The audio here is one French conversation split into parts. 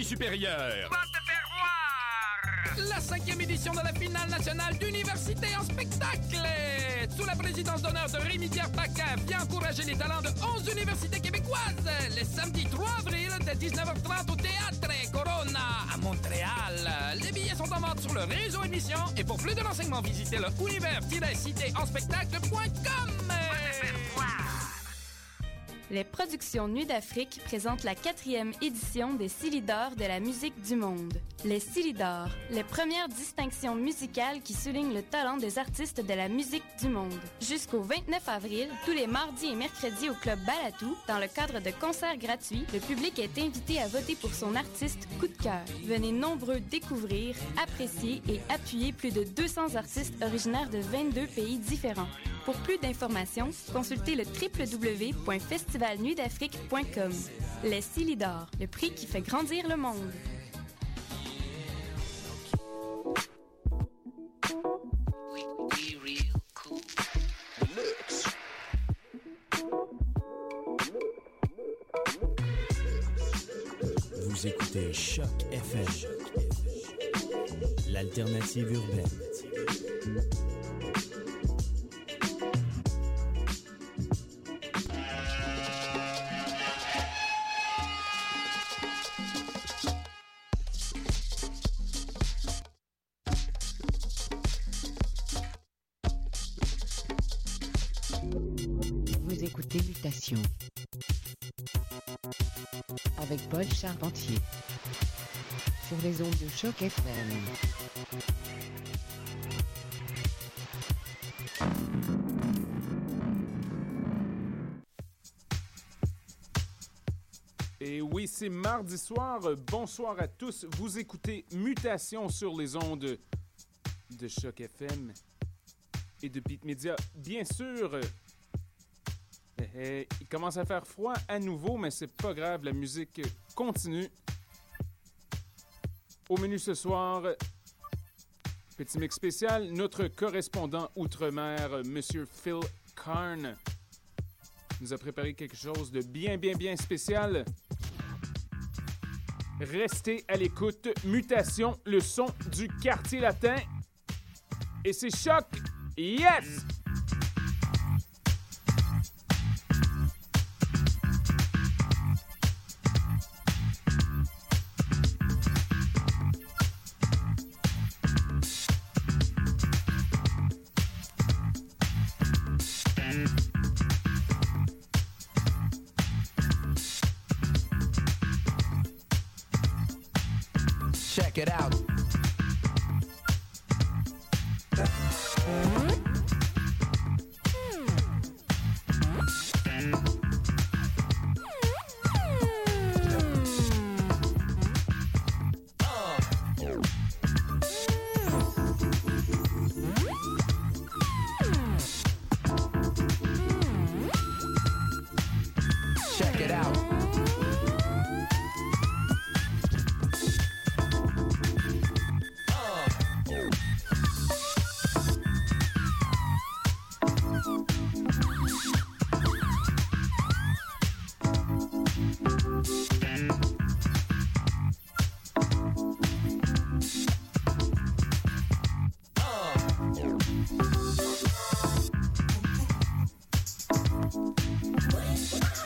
supérieure. Va te faire voir! La cinquième édition de la finale nationale d'université en spectacle. Sous la présidence d'honneur de Rémi-Pierre Paquin, vient encourager les talents de 11 universités québécoises. Le samedi 3 avril, dès 19h30 au Théâtre Corona, à Montréal. Les billets sont en vente sur le réseau émission et pour plus de renseignements, visitez le univers-cité-en-spectacle.com. Les productions Nuit d'Afrique présentent la quatrième édition des Silidors de la musique du monde. Les Silidors, les premières distinctions musicales qui soulignent le talent des artistes de la musique du monde. Jusqu'au 29 avril, tous les mardis et mercredis au Club Balatou, dans le cadre de concerts gratuits, le public est invité à voter pour son artiste coup de cœur. Venez nombreux découvrir, apprécier et appuyer plus de 200 artistes originaires de 22 pays différents. Pour plus d'informations, consultez le www.festivalnuitdafrique.com. Les Silidor, le prix qui fait grandir le monde. Vous écoutez Choc FM, l'alternative urbaine. Sur les ondes de choc FM. Et oui, c'est mardi soir. Bonsoir à tous. Vous écoutez Mutation sur les ondes de Choc FM et de Beat Media. Bien sûr, eh, eh, il commence à faire froid à nouveau, mais c'est pas grave, la musique continue. Au menu ce soir, petit mix spécial, notre correspondant outre-mer, Monsieur Phil Karn, nous a préparé quelque chose de bien, bien, bien spécial. Restez à l'écoute. Mutation, le son du quartier latin. Et c'est choc. Yes! Check it out. Wish.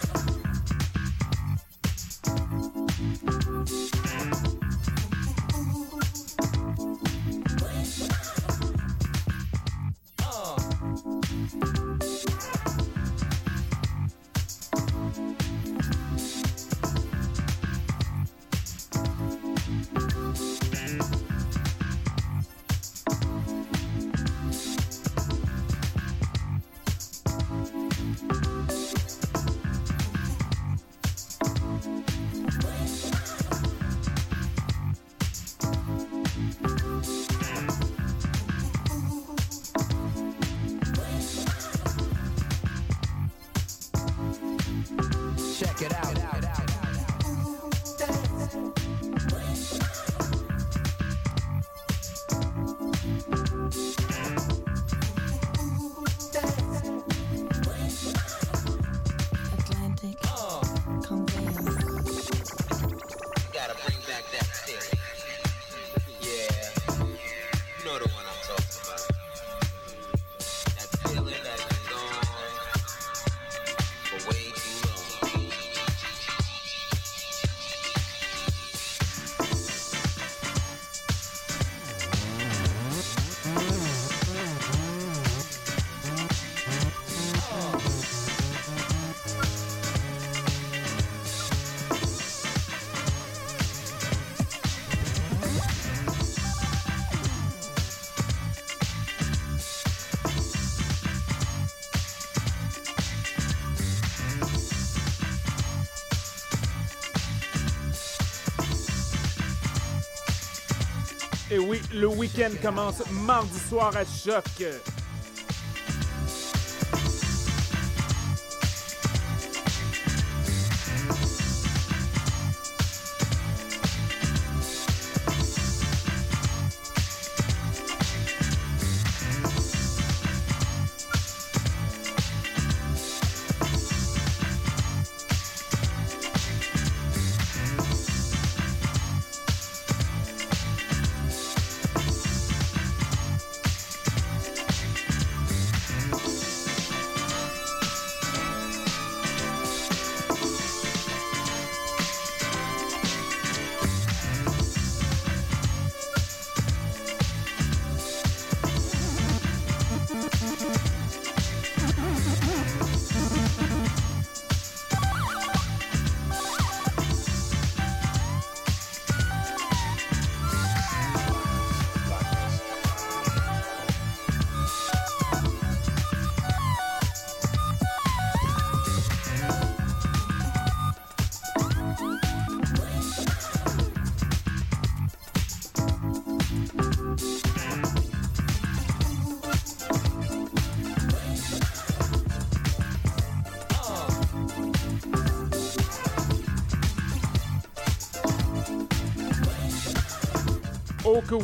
Le week-end commence mardi soir à Choc.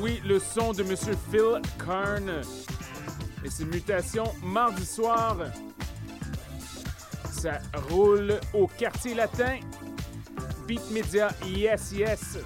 Oui, le son de Monsieur Phil Karn et ses mutations mardi soir. Ça roule au quartier latin. Beat Media, yes, yes.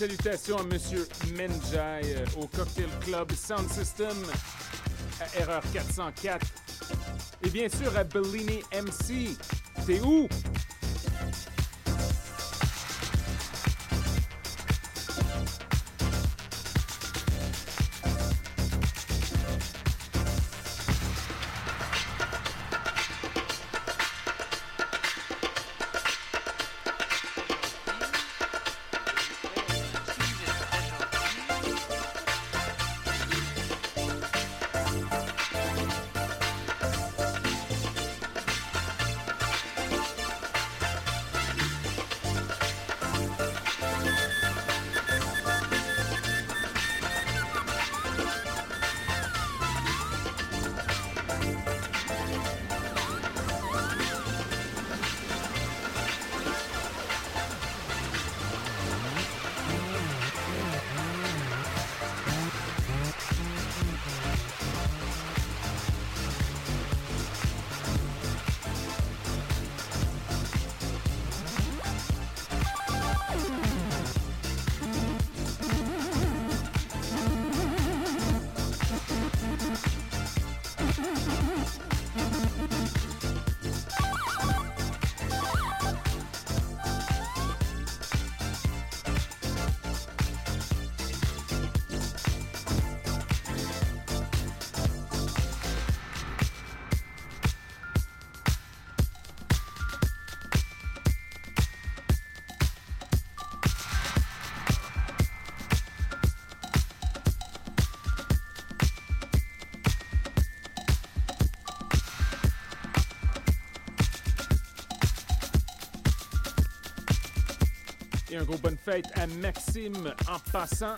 Salutations à Monsieur Menjai euh, au Cocktail Club Sound System à Erreur 404. Et bien sûr à Bellini MC. T'es où? Et un gros bonne fête à Maxime en passant.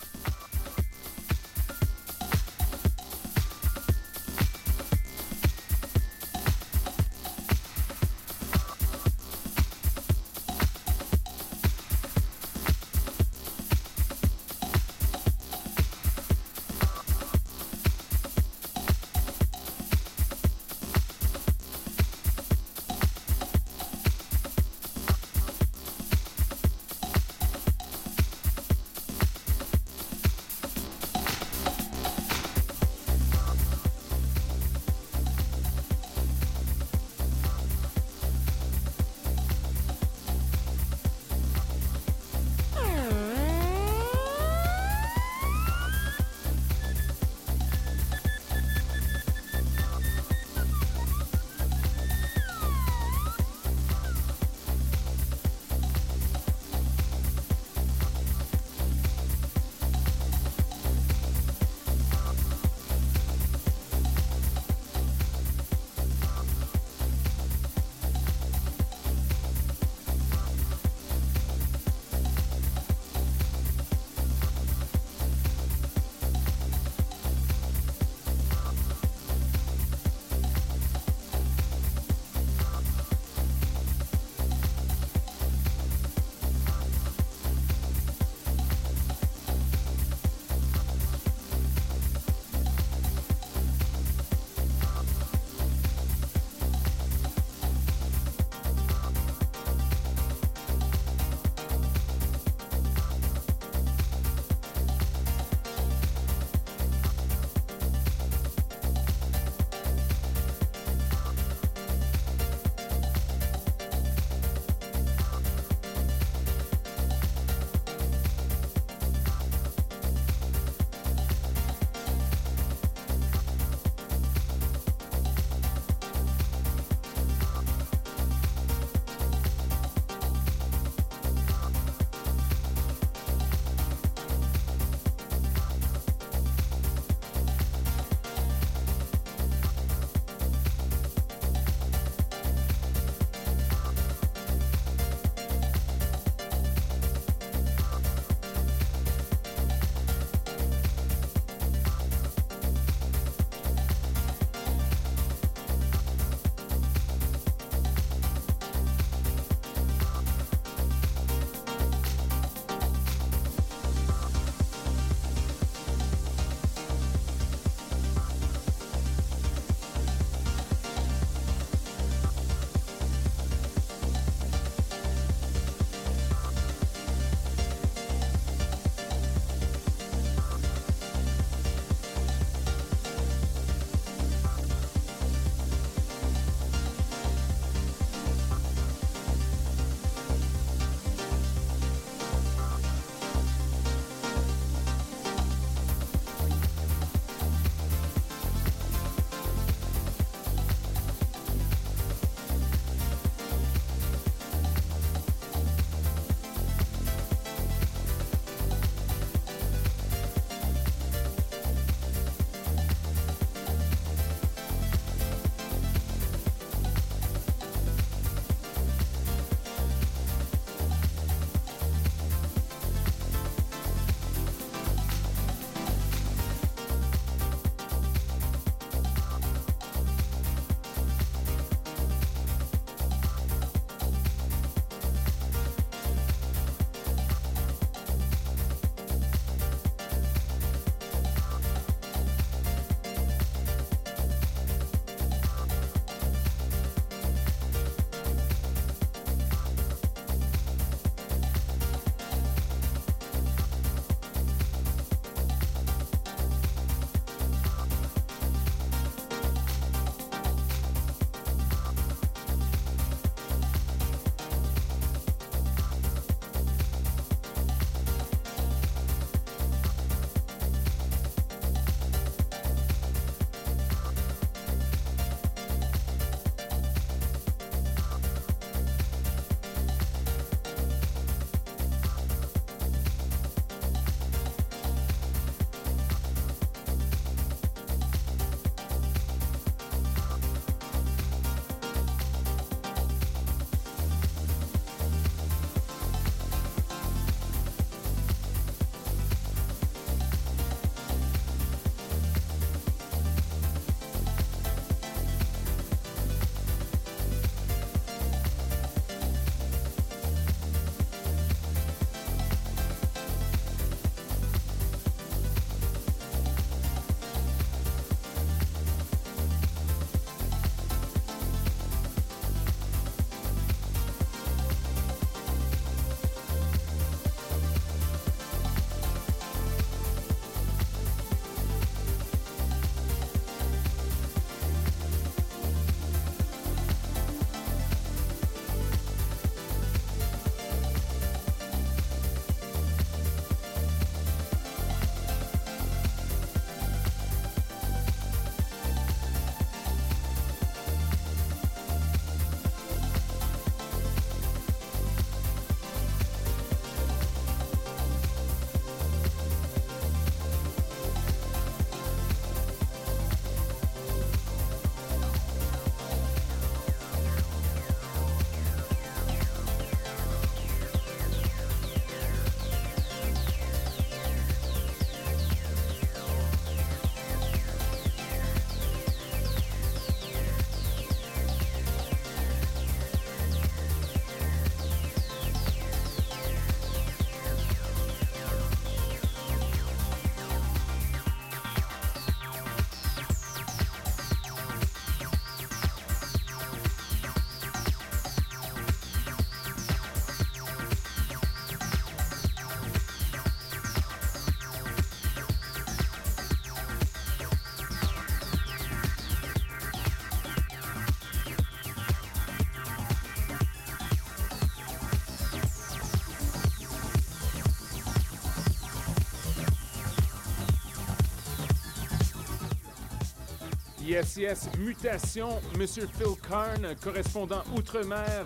Yes, yes, Mutation, Monsieur Phil Karn, correspondant Outre-mer.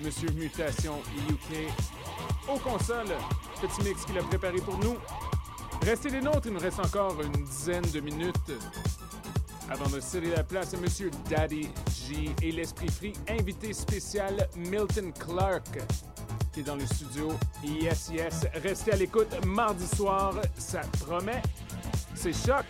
Monsieur Mutation UK, aux consoles. Petit mix qu'il a préparé pour nous. Restez les nôtres, il nous reste encore une dizaine de minutes avant de céder la place à Monsieur Daddy G et l'Esprit Free, invité spécial Milton Clark qui est dans le studio. Yes, yes, restez à l'écoute mardi soir, ça promet. C'est choc.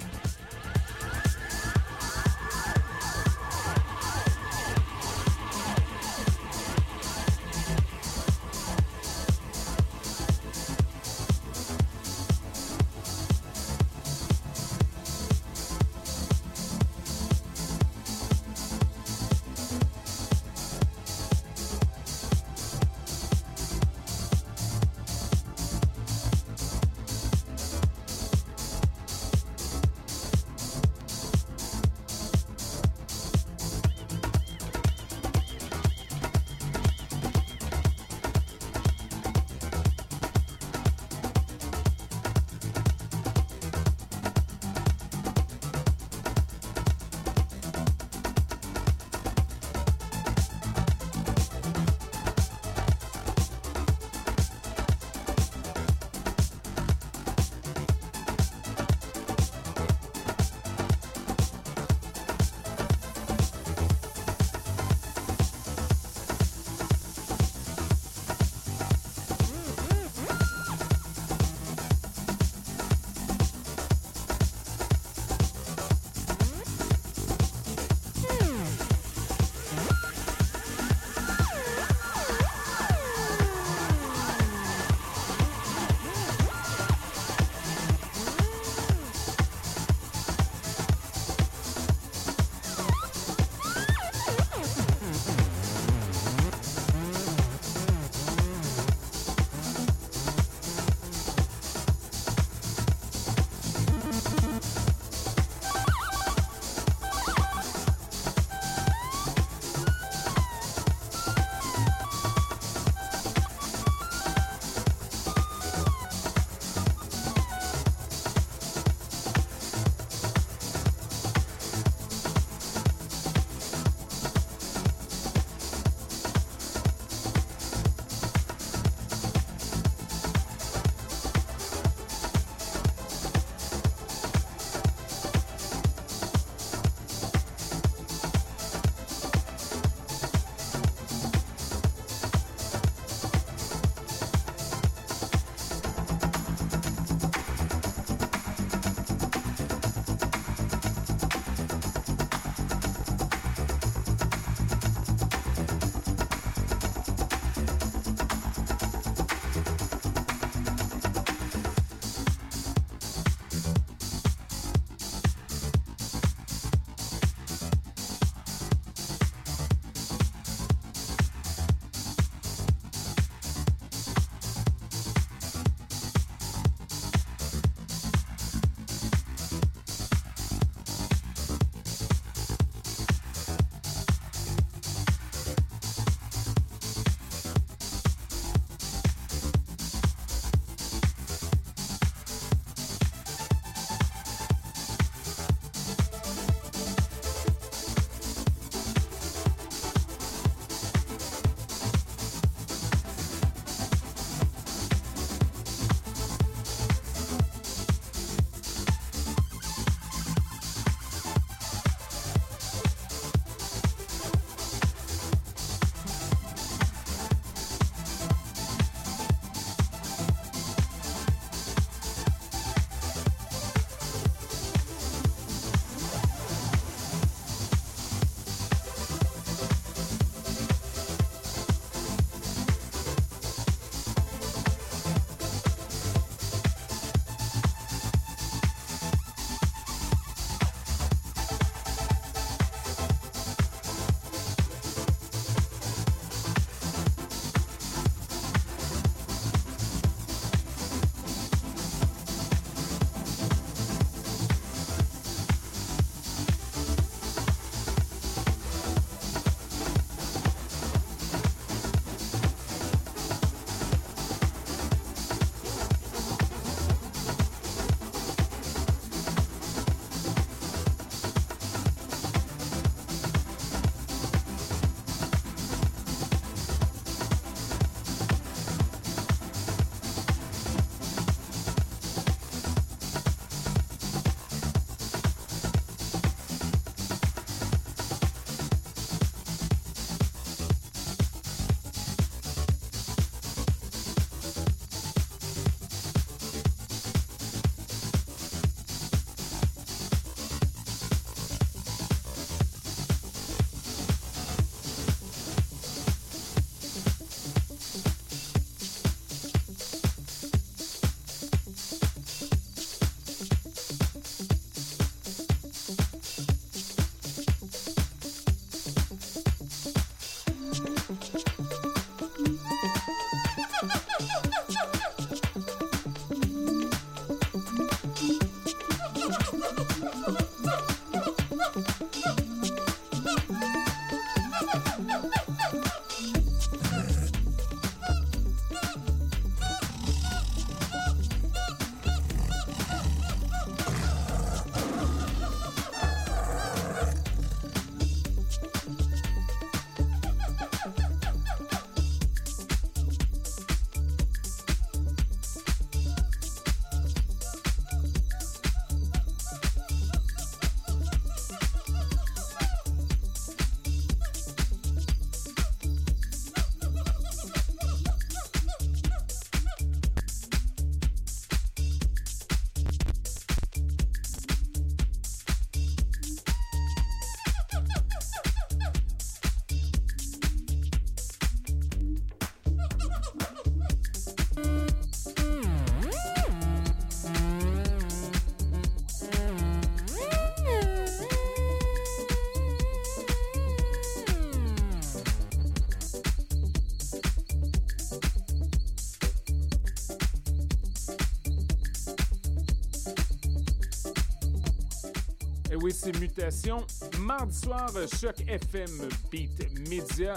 Oui, c'est Mutation. Mardi soir, Choc FM Beat Media.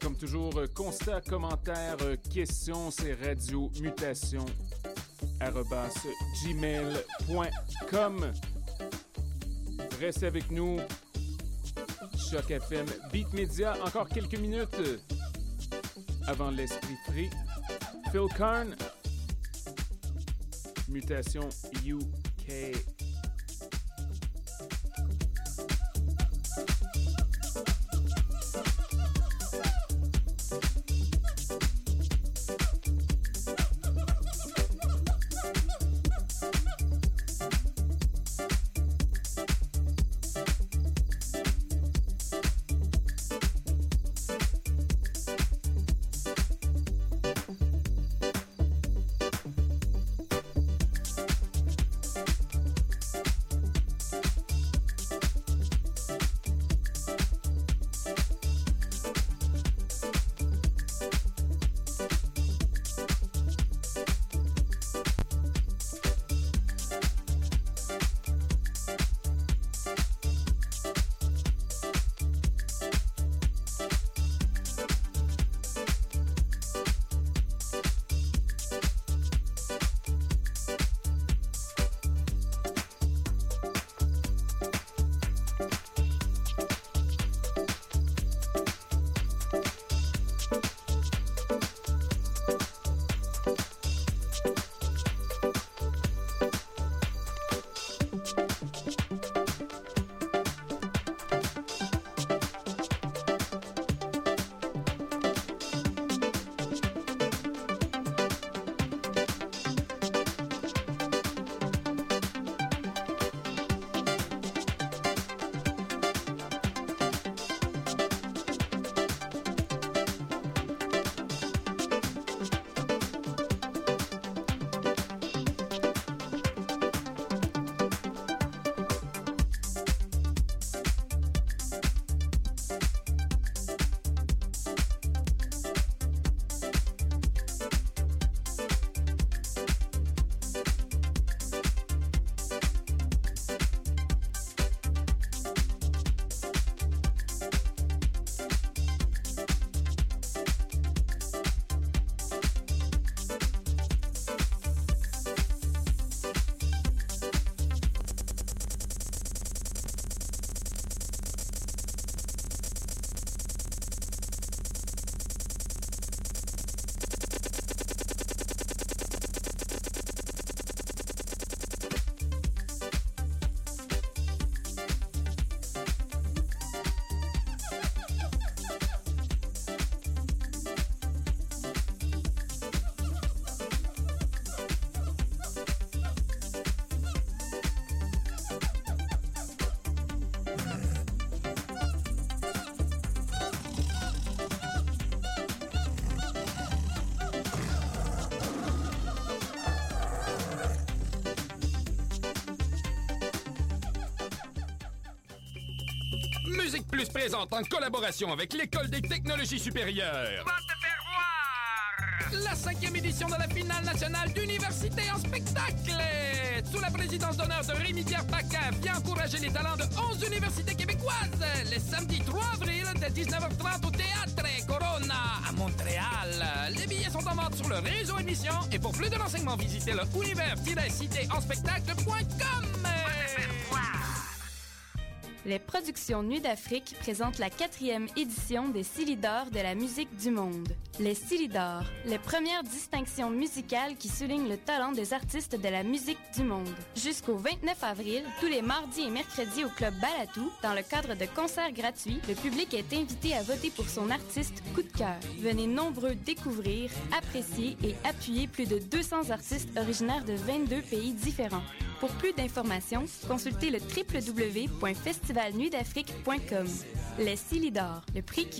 Comme toujours, constat, commentaire, euh, questions, c'est radio mutation gmail.com. Restez avec nous. Choc FM Beat Media. Encore quelques minutes avant l'esprit free. Phil Karn. Mutation UK. Présente en collaboration avec l'École des technologies supérieures. Va te faire voir La cinquième édition de la finale nationale d'université en spectacle. Sous la présidence d'honneur de Rémi-Pierre Paquin, vient encourager les talents de 11 universités québécoises. Le samedi 3 avril, dès 19h30 au Théâtre Corona à Montréal. Les billets sont en vente sur le réseau émission et pour plus de renseignements, visitez le univers-citéenspectacle.com. Les productions Nuit d'Afrique présentent la quatrième édition des Silidors de la musique du monde. Les Silidors, les premières distinctions musicales qui soulignent le talent des artistes de la musique du monde. Jusqu'au 29 avril, tous les mardis et mercredis au Club Balatou, dans le cadre de concerts gratuits, le public est invité à voter pour son artiste coup de cœur. Venez nombreux découvrir, apprécier et appuyer plus de 200 artistes originaires de 22 pays différents. Pour plus d'informations, consultez le www.festivalnuitdafrique.com. Les Silidors, le prix qui